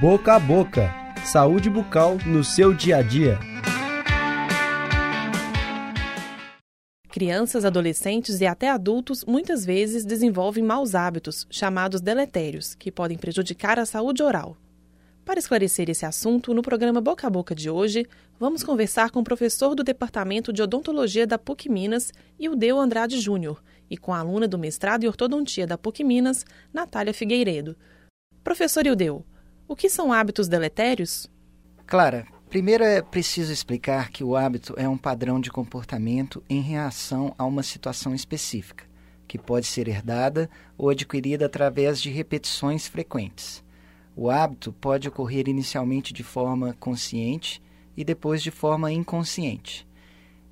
Boca a Boca Saúde bucal no seu dia a dia. Crianças, adolescentes e até adultos muitas vezes desenvolvem maus hábitos, chamados deletérios, que podem prejudicar a saúde oral. Para esclarecer esse assunto, no programa Boca a Boca de hoje, vamos conversar com o professor do Departamento de Odontologia da PUC Minas, Ildeu Andrade Júnior, e com a aluna do mestrado em Ortodontia da PUC Minas, Natália Figueiredo. Professor Ildeu, o que são hábitos deletérios? Clara, primeiro é preciso explicar que o hábito é um padrão de comportamento em reação a uma situação específica, que pode ser herdada ou adquirida através de repetições frequentes. O hábito pode ocorrer inicialmente de forma consciente e depois de forma inconsciente.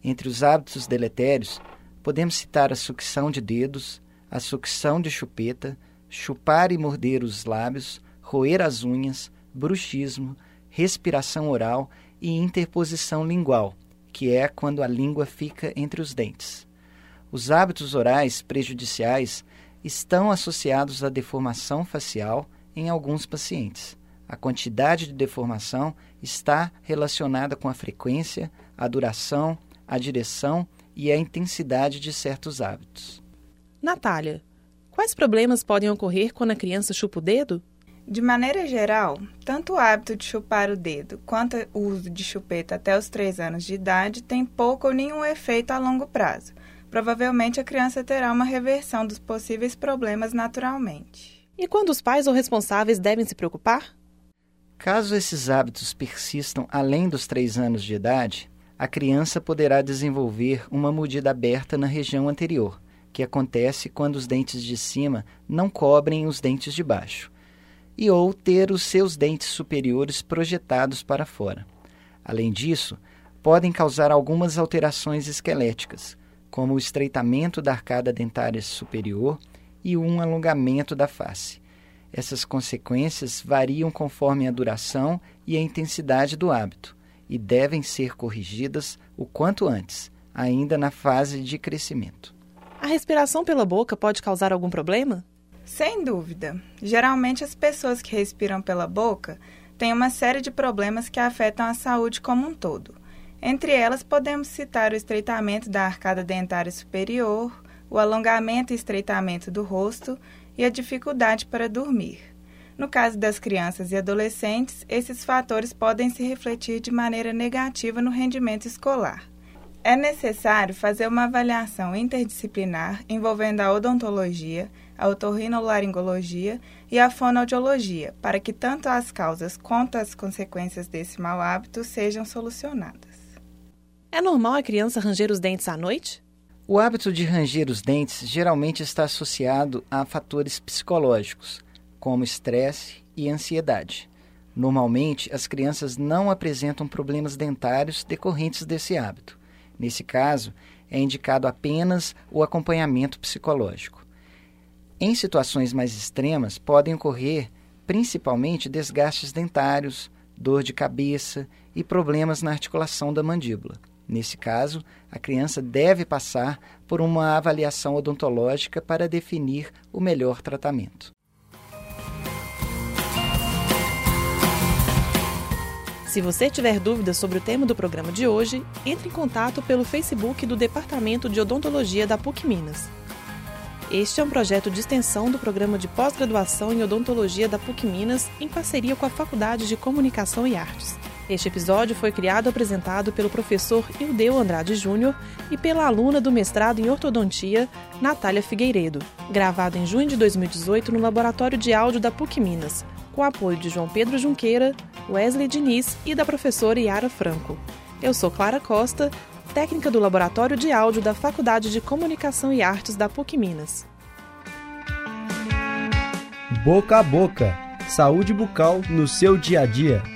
Entre os hábitos deletérios, podemos citar a sucção de dedos, a sucção de chupeta, chupar e morder os lábios, roer as unhas, bruxismo, respiração oral e interposição lingual, que é quando a língua fica entre os dentes. Os hábitos orais prejudiciais estão associados à deformação facial em alguns pacientes. A quantidade de deformação está relacionada com a frequência, a duração, a direção e a intensidade de certos hábitos. Natália, quais problemas podem ocorrer quando a criança chupa o dedo? De maneira geral, tanto o hábito de chupar o dedo quanto o uso de chupeta até os 3 anos de idade tem pouco ou nenhum efeito a longo prazo. Provavelmente a criança terá uma reversão dos possíveis problemas naturalmente. E quando os pais ou responsáveis devem se preocupar? Caso esses hábitos persistam além dos 3 anos de idade, a criança poderá desenvolver uma mordida aberta na região anterior, que acontece quando os dentes de cima não cobrem os dentes de baixo e ou ter os seus dentes superiores projetados para fora. Além disso, podem causar algumas alterações esqueléticas, como o estreitamento da arcada dentária superior e um alongamento da face. Essas consequências variam conforme a duração e a intensidade do hábito e devem ser corrigidas o quanto antes, ainda na fase de crescimento. A respiração pela boca pode causar algum problema? Sem dúvida. Geralmente as pessoas que respiram pela boca têm uma série de problemas que afetam a saúde como um todo. Entre elas, podemos citar o estreitamento da arcada dentária superior, o alongamento e estreitamento do rosto e a dificuldade para dormir. No caso das crianças e adolescentes, esses fatores podem se refletir de maneira negativa no rendimento escolar. É necessário fazer uma avaliação interdisciplinar envolvendo a odontologia, a otorrinolaringologia e a fonoaudiologia, para que tanto as causas quanto as consequências desse mau hábito sejam solucionadas. É normal a criança ranger os dentes à noite? O hábito de ranger os dentes geralmente está associado a fatores psicológicos, como estresse e ansiedade. Normalmente, as crianças não apresentam problemas dentários decorrentes desse hábito. Nesse caso, é indicado apenas o acompanhamento psicológico. Em situações mais extremas, podem ocorrer principalmente desgastes dentários, dor de cabeça e problemas na articulação da mandíbula. Nesse caso, a criança deve passar por uma avaliação odontológica para definir o melhor tratamento. Se você tiver dúvidas sobre o tema do programa de hoje, entre em contato pelo Facebook do Departamento de Odontologia da PUC Minas. Este é um projeto de extensão do programa de pós-graduação em odontologia da PUC Minas, em parceria com a Faculdade de Comunicação e Artes. Este episódio foi criado e apresentado pelo professor Ildeu Andrade Júnior e pela aluna do mestrado em ortodontia, Natália Figueiredo, gravado em junho de 2018 no Laboratório de Áudio da PUC Minas, com apoio de João Pedro Junqueira, Wesley Diniz e da professora Yara Franco. Eu sou Clara Costa técnica do Laboratório de Áudio da Faculdade de Comunicação e Artes da PUC Minas. Boca a boca. Saúde bucal no seu dia a dia.